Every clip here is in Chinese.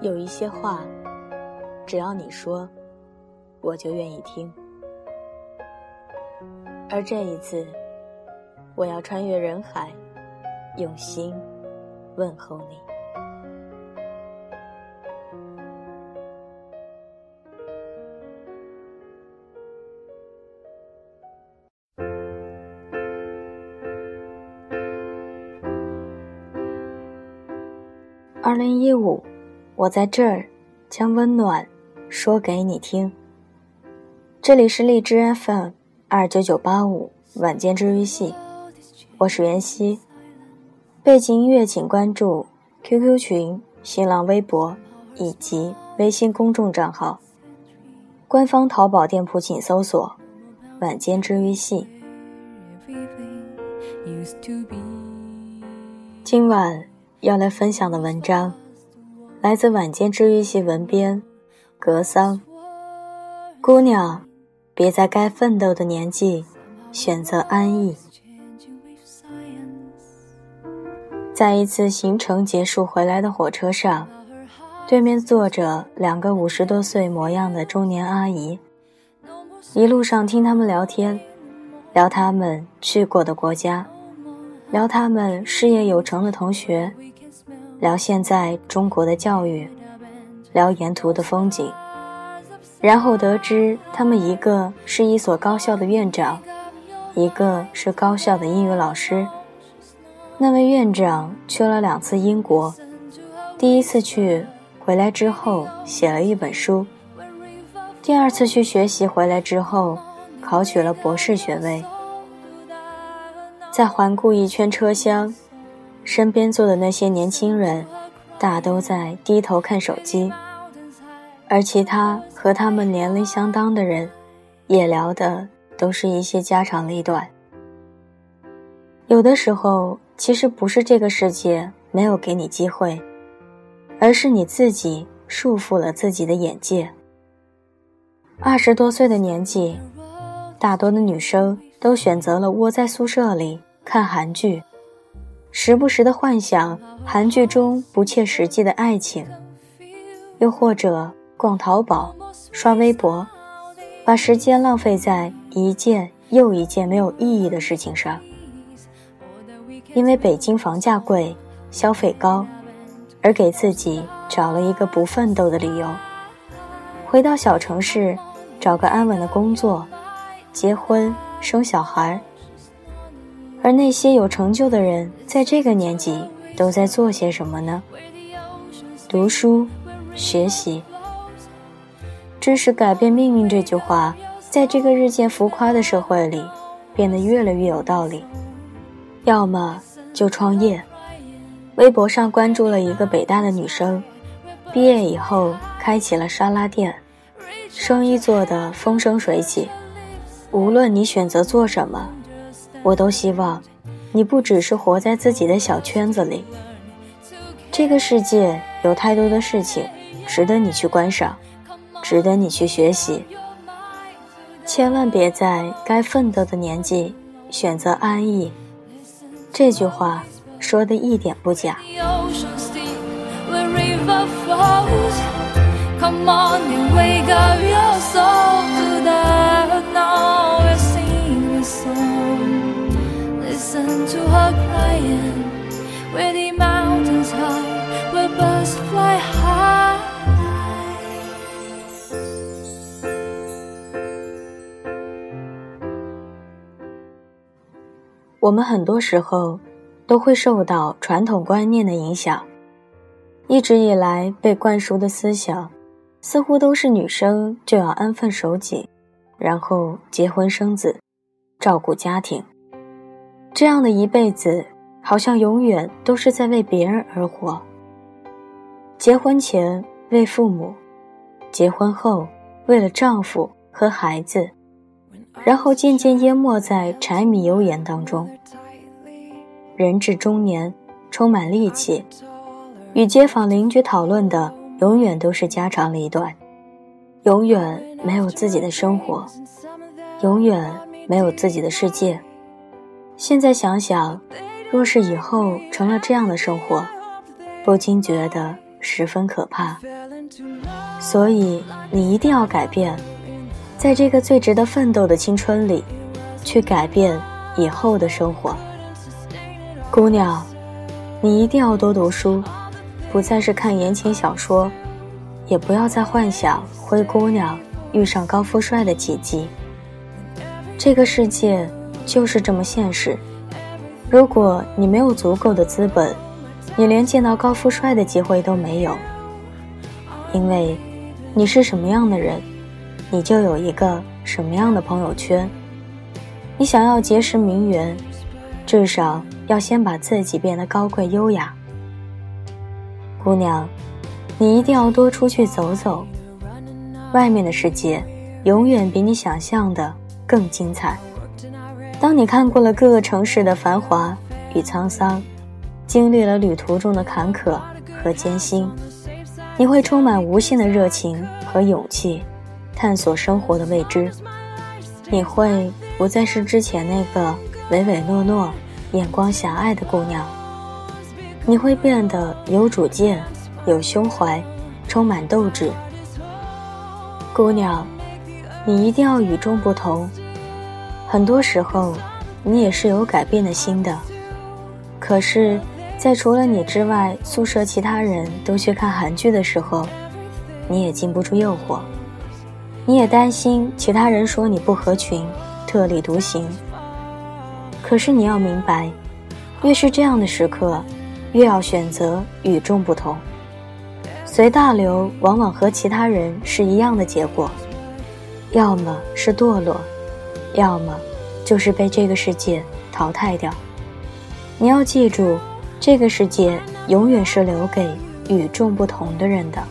有一些话，只要你说，我就愿意听。而这一次，我要穿越人海，用心问候你。二零一五，我在这儿将温暖说给你听。这里是荔枝 FM 二九九八五晚间治愈系，我是袁熙。背景音乐请关注 QQ 群、新浪微博以及微信公众账号。官方淘宝店铺请搜索“晚间治愈系”。今晚。要来分享的文章，来自晚间治愈系文编格桑。姑娘，别在该奋斗的年纪选择安逸。在一次行程结束回来的火车上，对面坐着两个五十多岁模样的中年阿姨。一路上听他们聊天，聊他们去过的国家，聊他们事业有成的同学。聊现在中国的教育，聊沿途的风景，然后得知他们一个是一所高校的院长，一个是高校的英语老师。那位院长去了两次英国，第一次去回来之后写了一本书，第二次去学习回来之后考取了博士学位。再环顾一圈车厢。身边坐的那些年轻人，大都在低头看手机，而其他和他们年龄相当的人，也聊的都是一些家长里短。有的时候，其实不是这个世界没有给你机会，而是你自己束缚了自己的眼界。二十多岁的年纪，大多的女生都选择了窝在宿舍里看韩剧。时不时的幻想韩剧中不切实际的爱情，又或者逛淘宝、刷微博，把时间浪费在一件又一件没有意义的事情上。因为北京房价贵、消费高，而给自己找了一个不奋斗的理由，回到小城市，找个安稳的工作，结婚生小孩。而那些有成就的人，在这个年纪都在做些什么呢？读书、学习。知识改变命运这句话，在这个日渐浮夸的社会里，变得越来越有道理。要么就创业。微博上关注了一个北大的女生，毕业以后开起了沙拉店，生意做得风生水起。无论你选择做什么。我都希望你不只是活在自己的小圈子里。这个世界有太多的事情值得你去观赏，值得你去学习。千万别在该奋斗的年纪选择安逸。这句话说的一点不假。Come on and wake up your soul to the now it seems so to her crying with the mountains heart will birth fly high 我们很多时候都会受到传统观念的影响。一直以来被灌输的思想似乎都是女生就要安分守己然后结婚生子照顾家庭。这样的一辈子，好像永远都是在为别人而活。结婚前为父母，结婚后为了丈夫和孩子，然后渐渐淹没在柴米油盐当中。人至中年，充满戾气，与街坊邻居讨论的永远都是家长里短，永远没有自己的生活，永远没有自己的世界。现在想想，若是以后成了这样的生活，不禁觉得十分可怕。所以你一定要改变，在这个最值得奋斗的青春里，去改变以后的生活。姑娘，你一定要多读书，不再是看言情小说，也不要再幻想灰姑娘遇上高富帅的奇迹。这个世界就是这么现实。如果你没有足够的资本，你连见到高富帅的机会都没有。因为，你是什么样的人，你就有一个什么样的朋友圈。你想要结识名媛，至少要先把自己变得高贵优雅。姑娘，你一定要多出去走走，外面的世界永远比你想象的。更精彩。当你看过了各个城市的繁华与沧桑，经历了旅途中的坎坷和艰辛，你会充满无限的热情和勇气，探索生活的未知。你会不再是之前那个唯唯诺诺、眼光狭隘的姑娘，你会变得有主见、有胸怀，充满斗志。姑娘。你一定要与众不同。很多时候，你也是有改变的心的。可是，在除了你之外，宿舍其他人都去看韩剧的时候，你也禁不住诱惑。你也担心其他人说你不合群，特立独行。可是你要明白，越是这样的时刻，越要选择与众不同。随大流，往往和其他人是一样的结果。要么是堕落，要么就是被这个世界淘汰掉。你要记住，这个世界永远是留给与众不同的人的。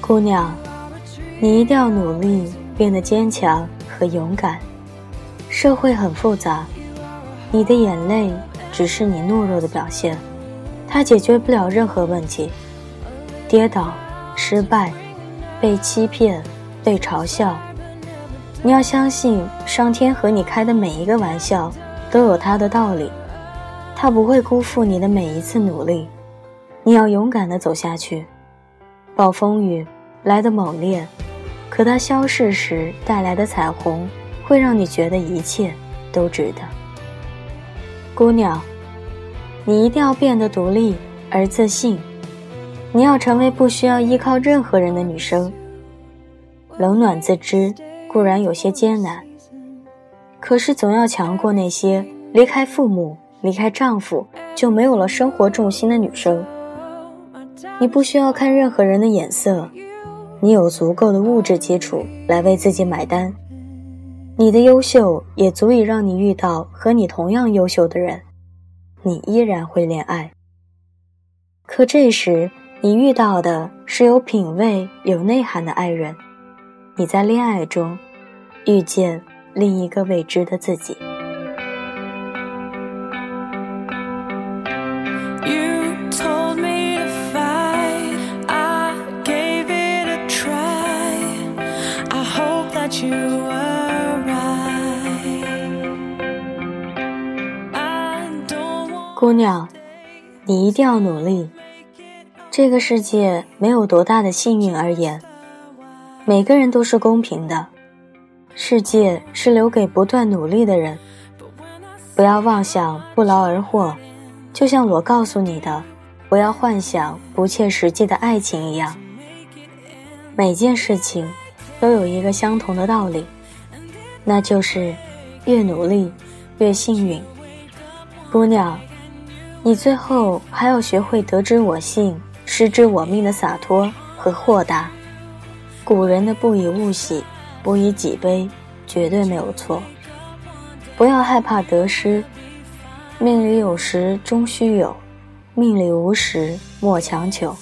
姑娘，你一定要努力变得坚强和勇敢。社会很复杂，你的眼泪只是你懦弱的表现，它解决不了任何问题。跌倒、失败、被欺骗。被嘲笑，你要相信上天和你开的每一个玩笑都有它的道理，他不会辜负你的每一次努力。你要勇敢地走下去。暴风雨来的猛烈，可它消逝时带来的彩虹会让你觉得一切都值得。姑娘，你一定要变得独立而自信，你要成为不需要依靠任何人的女生。冷暖自知固然有些艰难，可是总要强过那些离开父母、离开丈夫就没有了生活重心的女生。你不需要看任何人的眼色，你有足够的物质基础来为自己买单。你的优秀也足以让你遇到和你同样优秀的人，你依然会恋爱。可这时你遇到的是有品味、有内涵的爱人。你在恋爱中遇见另一个未知的自己。姑娘，你一定要努力。这个世界没有多大的幸运而言。每个人都是公平的，世界是留给不断努力的人。不要妄想不劳而获，就像我告诉你的，不要幻想不切实际的爱情一样。每件事情都有一个相同的道理，那就是越努力越幸运。姑娘，你最后还要学会得之我幸，失之我命的洒脱和豁达。古人的“不以物喜，不以己悲”绝对没有错。不要害怕得失，命里有时终须有，命里无时莫强求。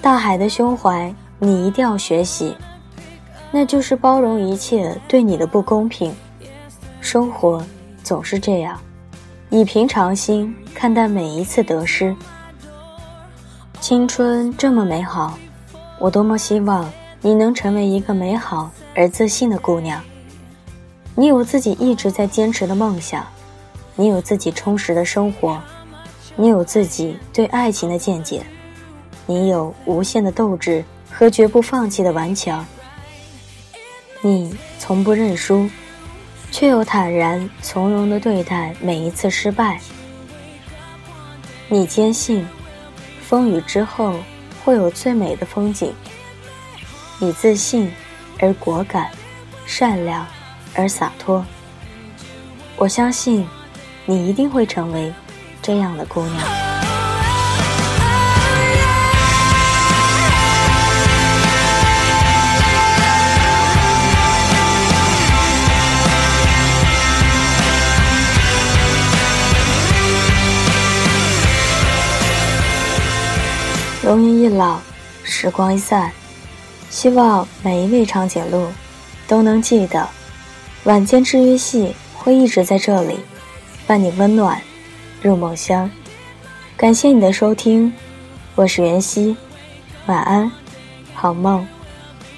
大海的胸怀，你一定要学习，那就是包容一切对你的不公平。生活总是这样，以平常心看待每一次得失。青春这么美好，我多么希望。你能成为一个美好而自信的姑娘。你有自己一直在坚持的梦想，你有自己充实的生活，你有自己对爱情的见解。你有无限的斗志和绝不放弃的顽强。你从不认输，却又坦然从容地对待每一次失败。你坚信，风雨之后会有最美的风景。你自信而果敢，善良而洒脱。我相信，你一定会成为这样的姑娘。容颜一老，时光一散。希望每一位长颈鹿都能记得，晚间治愈系会一直在这里，伴你温暖入梦乡。感谢你的收听，我是袁熙，晚安，好梦，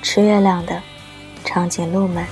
吃月亮的长颈鹿们。